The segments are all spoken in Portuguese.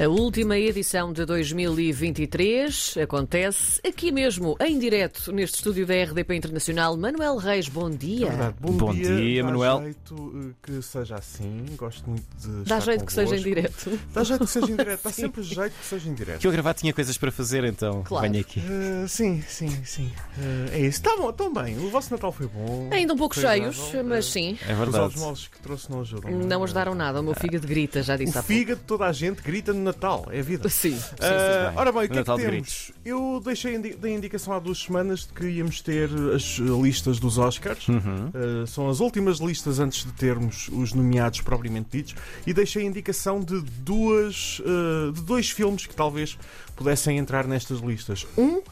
A última edição de 2023 acontece aqui mesmo, em direto, neste estúdio da RDP Internacional. Manuel Reis, bom dia. Verdade. Bom, Bom dia, dá Manuel. jeito eh, que seja assim. Gosto muito de. Dá estar jeito que seja em convosco. direto. Dá jeito que seja em direto. Dá sempre jeito que seja em direto. Que eu gravar tinha coisas para fazer, então Claro. venho aqui. Eh, sim, sim, sim. Eh, é isso. Está bom, tão bem. O vosso Natal foi bom. Ainda um pouco Foi cheios, agradável. mas sim, É Os verdade. ovos moles que trouxe não ajudam. não ajudaram nada. O meu fígado grita, já disse há O pouco. fígado de toda a gente grita no Natal. É a vida. Sim, sim, Ah, sim. ora bem, o que é Natal que de temos? Eu deixei indi da indicação há duas semanas de que íamos ter as listas dos Oscars. Uhum. Uh, são as últimas listas antes de termos os nomeados propriamente ditos e deixei a indicação de duas uh, de dois filmes que talvez pudessem entrar nestas listas. Um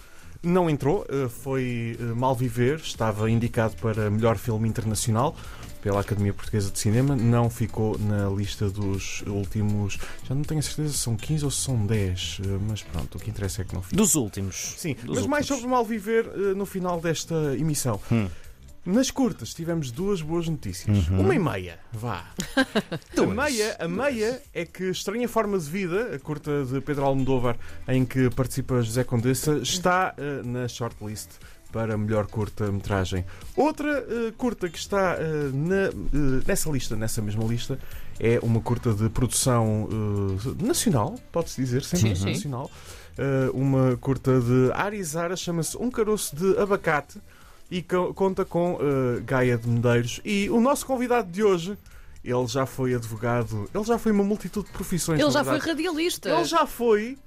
não entrou, uh, foi uh, Mal Viver, estava indicado para melhor filme internacional pela Academia Portuguesa de Cinema, não ficou na lista dos últimos, já não tenho a certeza se são 15 ou se são 10, uh, mas pronto, o que interessa é que não ficou. Dos últimos. Sim, Dos mas mais últimos. sobre o mal viver eh, no final desta emissão. Hum. Nas curtas tivemos duas boas notícias. Uhum. Uma e meia, vá. a meia, a meia é que Estranha Forma de Vida, a curta de Pedro Almodóvar, em que participa José Condessa, está eh, na shortlist para melhor curta-metragem. Outra eh, curta que está eh, na, eh, nessa lista, nessa mesma lista, é uma curta de produção nacional, pode-se dizer, sempre Sim, sim. nacional. Eh, uma curta de Arizara, chama-se Um Caroço de Abacate e co- conta com eh, Gaia de Medeiros. E o nosso convidado de hoje, ele já foi advogado, ele já foi uma multitude de profissões. Ele já foi verdade. radialista. Ele já foi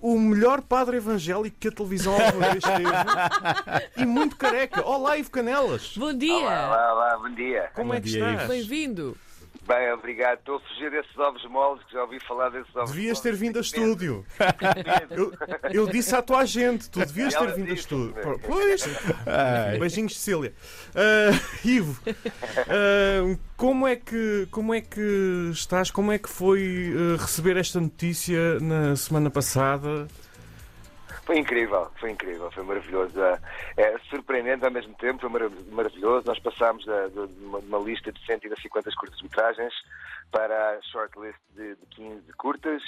o melhor padre evangélico que a televisão alguma vez teve. e muito careca. Olá, Ivo Canelas. Bom dia. Olá, olá, olá, bom dia. Como é que dia, estás? Bem-vindo. Bem, obrigado. Estou a fugir desses ovos moles, que já ouvi falar desses ovos Devias moles. ter vindo a estúdio. Eu... Eu, disse à tua agente, tu devias ter vindo a estúdio. né? Pois. Beijinhos, Cecília. Ah, Ivo, ah, como, é que, como é que estás? Como é que foi ah, receber esta notícia na semana passada? Foi incrível, foi incrível, foi maravilhoso. É, é surpreendente ao mesmo tempo, foi marav- maravilhoso. Nós passámos de, uma, lista de 150 curtas-metragens para a shortlist de, de 15 curtas.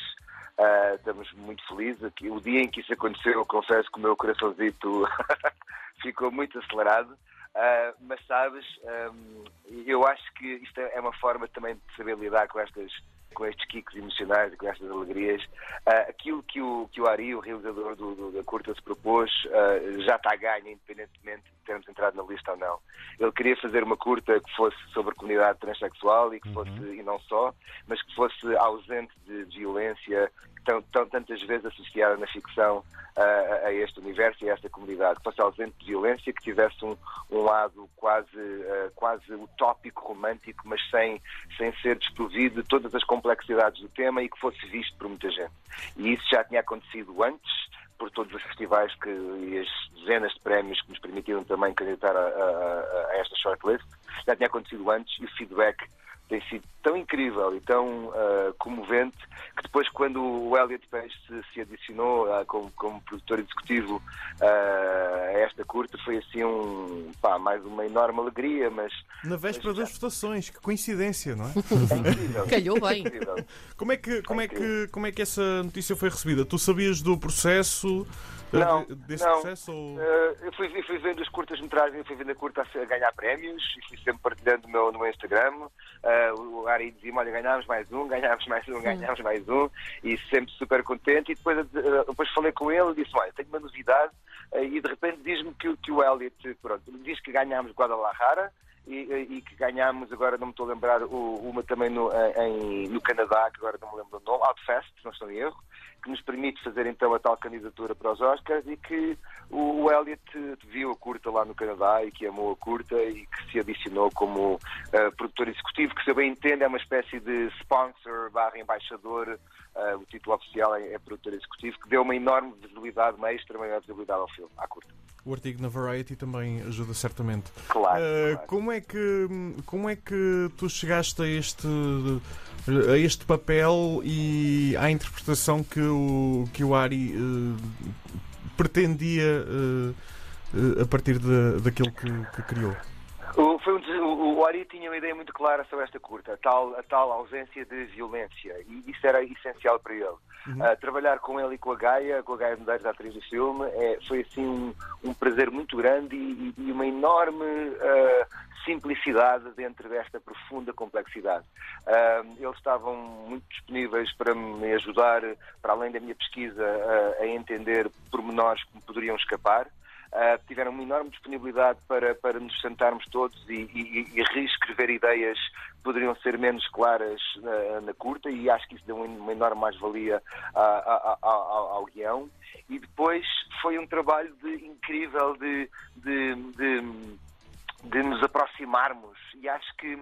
Ah, estamos muito felizes. Aqui, o dia em que isso aconteceu, eu confesso que o meu coraçãozito ficou muito acelerado. Ah, mas sabes, ahm, eu acho que isto é uma forma também de saber lidar com estas com estes kicks emocionais e com estas alegrias. Ah, aquilo que o, que o Ari, o realizador do, do- da curta, se propôs ah, já está a ganho, independentemente de termos entrado na lista ou não. Ele queria fazer uma curta que fosse sobre a comunidade transexual e que fosse, e não só, mas que fosse ausente de violência tão, tão, tantas vezes associada na ficção ah, a este universo e a esta comunidade, que fosse ausente de violência, que tivesse um, um lado quase, ah, quase utópico, romântico, mas sem, sem ser desprovido de todas as complexidades do tema e que fosse visto por muita gente. E isso já tinha acontecido antes, por todos os festivais que, e as dezenas de prémios que nos permitiram também candidatar a, a- a esta shortlist. Já tinha acontecido antes e o feedback tem sido tão incrível e tão ah, comovente que depois quando o Elliot Page se, se adicionou ah, como, como produtor executivo ah, a esta curta foi assim um pá, mais uma enorme alegria, mas Na véspera das votações, que coincidência, não é? é incrível. Calhou bem. Incrível. Como é que, como é que, como é que essa notícia foi recebida? Tu sabias do processo? Não, de- desse não. processo? Ou... Eh, eu, fui, eu fui vendo as curtas-metragens, fui vendo a curta a ganhar prémios e fui sempre partilhando no meu, no meu Instagram. Eh, o Ari dizia-me: Olha, ganhámos mais um, ganhámos mais um, ganhámos mais um, e sempre super contente. E depois, eh, depois falei com ele e disse: Olha, tenho uma novidade. E de repente diz-me que, o- que o Elliot, pronto, diz que ganhámos Guadalajara. E, que ganhámos, agora não me estou a lembrar, uma também no, em, no Canadá, que agora não me lembro o nome, Outfest, não estou em erro, que nos permite fazer então a tal candidatura para os Oscars e que o, o Elliot viu a curta lá no Canadá e que amou a curta e que se adicionou como eh, produtor executivo, que se eu bem entendo é uma espécie de sponsor barra embaixador, eh, o título oficial é, é produtor executivo, que deu uma enorme visibilidade, uma extra maior visibilidade ao filme, à curta. O artigo na Variety também ajuda certamente. Claro. Eh, claro. como, é que, como é que tu chegaste a este, a este papel e à interpretação que o, que o Ari eh, pretendia eh, a partir de, daquilo que, que criou? O- foi um, o, o Ari tinha uma ideia muito clara sobre esta curta, a tal, a tal ausência de violência, e isso era essencial para ele. Ah, trabalhar com ele e com a Gaia, com a Gaia Medeiros, a atriz do filme, é, foi assim um, um prazer muito grande e, e uma enorme ah, simplicidade dentro desta profunda complexidade. Ah, eles estavam muito disponíveis para me ajudar, para além da minha pesquisa, a entender pormenores que me poderiam escapar. Uh, tiveram uma enorme disponibilidade para, para nos sentarmos todos e, e- e reescrever ideias que poderiam ser menos claras na, curta e acho que isso deu uma enorme mais-valia ao guião. E depois foi um trabalho de- incrível de, de, de- de nos aproximarmos e acho que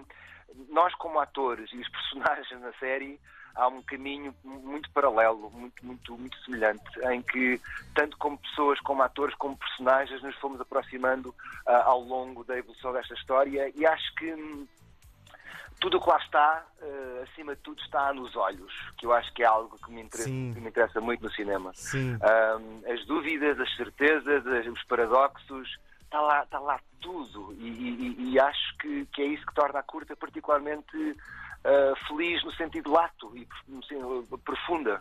nós como atores e os personagens na série há um caminho muito paralelo, muito, muito, muito semelhante, em que, tanto como pessoas, como atores, como personagens, nos fomos aproximando ah, ao longo da evolução desta história. E acho que hum, tudo o que lá está, eh, acima de tudo, está nos olhos, que eu acho que é algo que me interessa, que me interessa muito no cinema. Ahm, as dúvidas, as certezas, as- os paradoxos, está lá, está lá tudo. E, e- e acho que, que é isso que torna a curta particularmente ah, feliz no sentido lato e sentido profunda.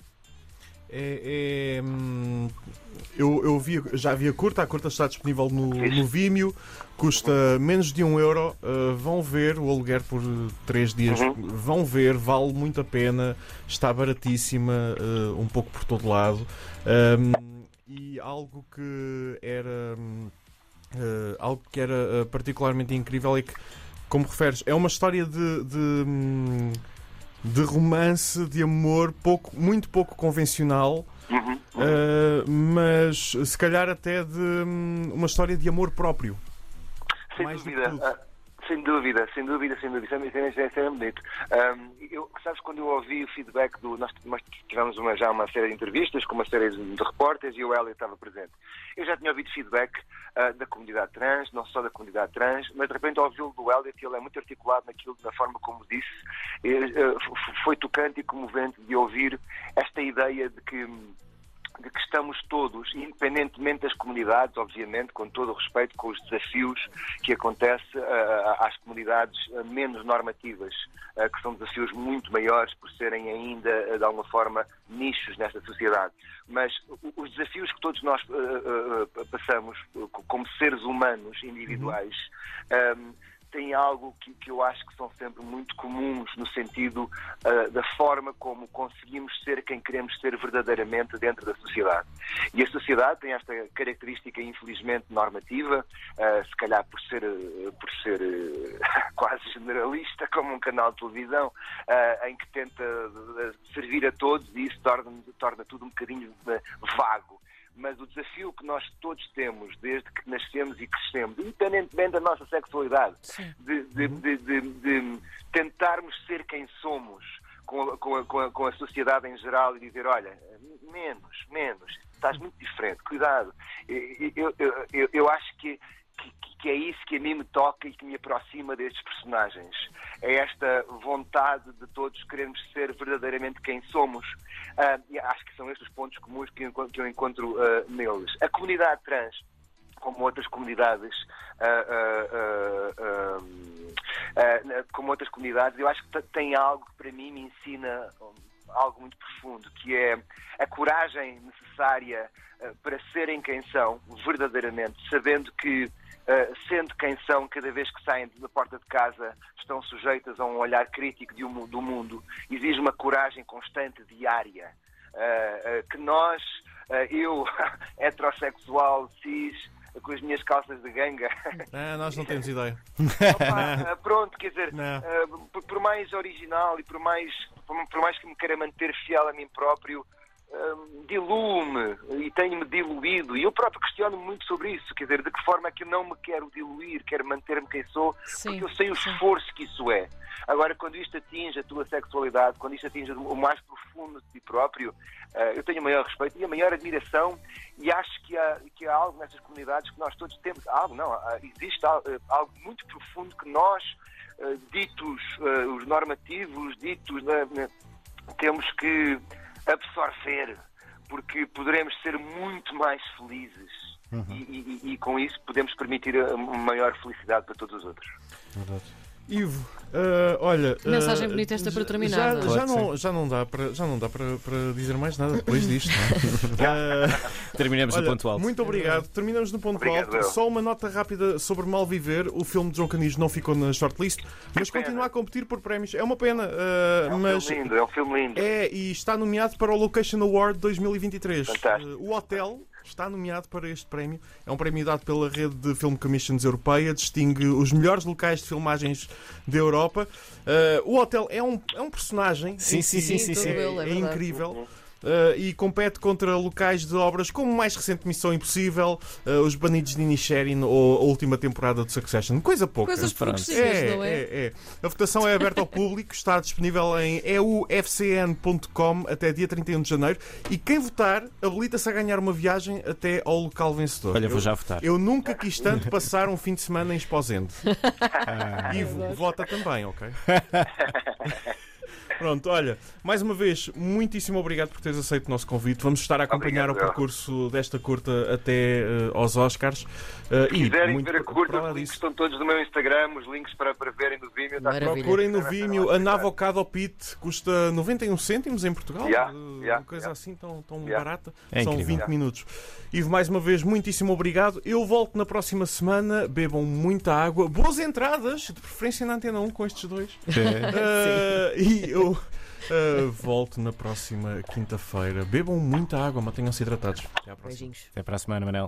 É, é, hum, eu, eu vi, já vi a curta, a curta está disponível no, no Vimeo, custa menos de um euro. Uh, vão ver o aluguer por uh, três dias. Uhum. Vão ver, vale muito a pena, está baratíssima, uh, um pouco por todo lado. Um, e algo que era hum, uh, algo que era uh, particularmente incrível é que, como referes, é uma história de- de, hum, de romance, de amor, pouco, muito pouco convencional, Uhum. uh, mas se calhar até de hum, uma história de amor próprio. Sem Mais dúvida. Sem dúvida, sem dúvida, sem dúvida. Isso é, isso é, bonito. Ahm, eu, sabes, quando eu ouvi o feedback do. Nós, tivemos uma, já uma série de entrevistas com uma série de, repórteres e o Hélio estava presente. Eu já tinha ouvido feedback ah, da comunidade trans, não só da comunidade trans, mas de repente ouvi-o do Hélio que ele é muito articulado naquilo, na forma como disse. E, f- foi tocante e comovente de ouvir esta ideia de que de que estamos todos, independentemente das comunidades, obviamente, com todo o respeito com os desafios que acontece ah, às comunidades ah, menos normativas, ah, que são desafios muito maiores por serem ainda, ah, de alguma forma, nichos nesta sociedade. Mas os desafios que todos nós passamos como seres humanos individuais ahm, têm algo que, que eu acho que são sempre muito comuns no sentido ah, da forma como conseguimos ser quem queremos ser verdadeiramente dentro da sociedade. E a sociedade tem esta característica, infelizmente, normativa, ah, se calhar por ser, ah, por ser ah, quase generalista, como um canal de televisão, em que tenta servir a todos e isso torna, torna tudo um bocadinho vago mas o desafio que nós todos temos desde que nascemos e crescemos, independentemente da nossa sexualidade, de, de- de- de- de tentarmos ser quem somos com a, com, a, com, a, com a sociedade em geral e dizer, olha, menos, menos, estás muito diferente, cuidado. Eu, eu- eu- eu acho que, que, que é isso que a mim me toca e que me aproxima destes personagens. É esta vontade de todos querermos ser verdadeiramente quem somos. Ah, e acho que são estes os pontos comuns que eu encontro, que eu encontro ah, neles. A comunidade trans, como outras comunidades, ah, ah, ah, como outras comunidades, eu acho que tem algo que para mim me ensina algo muito profundo, que é a coragem necessária ah, para serem quem são, verdadeiramente, sabendo que Uh, sendo quem são, cada vez que saem da porta de casa, estão sujeitas a um olhar crítico um- do mundo. Exige uma coragem constante, diária. Uh, uh, que nós, uh, eu, heterossexual, cis, com as minhas calças de ganga, Ah, nós não temos ideia. Opa, uh, pronto, quer dizer, Não. uh, por, por mais original e por mais, por, por mais que me queira manter fiel a mim próprio, um, diluo-me e tenho-me diluído. E eu próprio questiono muito sobre isso, quer dizer, de que forma é que eu não me quero diluir, quero manter-me quem sou, Sim, porque eu sei o esforço que isso é. Agora, quando isto atinge a tua sexualidade, quando isto atinge o mais profundo de ti próprio, eh, eu tenho o maior respeito e a maior admiração e acho que há, que há algo nessas comunidades que nós todos temos. Algo, não, existe eh, algo muito profundo que nós, eh, ditos os normativos, ditos, temos que absorver porque poderemos ser muito mais felizes Uhum. e, e- e com isso podemos permitir a- uma maior felicidade para todos os outros. Ivo, eh, olha. Mensagem bonita esta para terminar, Já, não já, não, já não dá, para, já não dá para, para dizer mais nada depois disto. não? Eh, Terminamos Olha, no ponto alto. Muito obrigado. Terminamos no ponto Obrigado, alto. eu. Só uma nota rápida sobre Malviver. O filme de João Canis não ficou na shortlist, mas continua a competir por prémios. É uma pena, uh, É um mas filme lindo, é um filme lindo. é e está nomeado para o Location Award 2023. Fantástico. Uh, o hotel está nomeado para este prémio. É um prémio dado pela rede de Film Commissions Europeia, distingue os melhores locais de filmagens da Europa. Uh, o hotel é um, é um personagem. Sim, sim, si. sim, sim, sim. ele, é É, incrível. Uh, e compete contra locais de obras como o mais recente Missão Impossível, uh, Os Banidos de Inisherin ou a última temporada de Succession. Coisa pouca. Coisas progressivas, É, não é? é, é. A votação é aberta ao público, está disponível em eufcn.com até dia 31 de janeiro e quem votar habilita-se a ganhar uma viagem até ao local vencedor. Olha, vou já votar. Eu nunca quis tanto passar um fim de semana em Esposende. Ah, Ivo, vota também, ok? Pronto, olha, mais uma vez, muitíssimo obrigado por teres aceito o nosso convite. Vamos estar a acompanhar Obrigado, o percurso desta curta até eh, aos Oscars. Uh, Se quiserem muito ver a curta, os links estão todos no meu Instagram, os links para, para verem no Vimeo. tudo- Procurem no Está Vimeo a. Navocado Pit, custa 91 cêntimos em Portugal. Yeah, Uh, yeah, uma coisa yeah. assim tão, tão Yeah. barata. É São incrível. 20 minutos. Ivo, mais uma vez, muitíssimo obrigado. Eu volto na próxima semana. Bebam muita água. Boas entradas, de preferência na Antena 1 com estes dois. Uh, e eu uh, volto na próxima quinta-feira. Bebam muita água, mantenham-se hidratados. Até à próxima. Beijinhos. Até para a semana, Manel.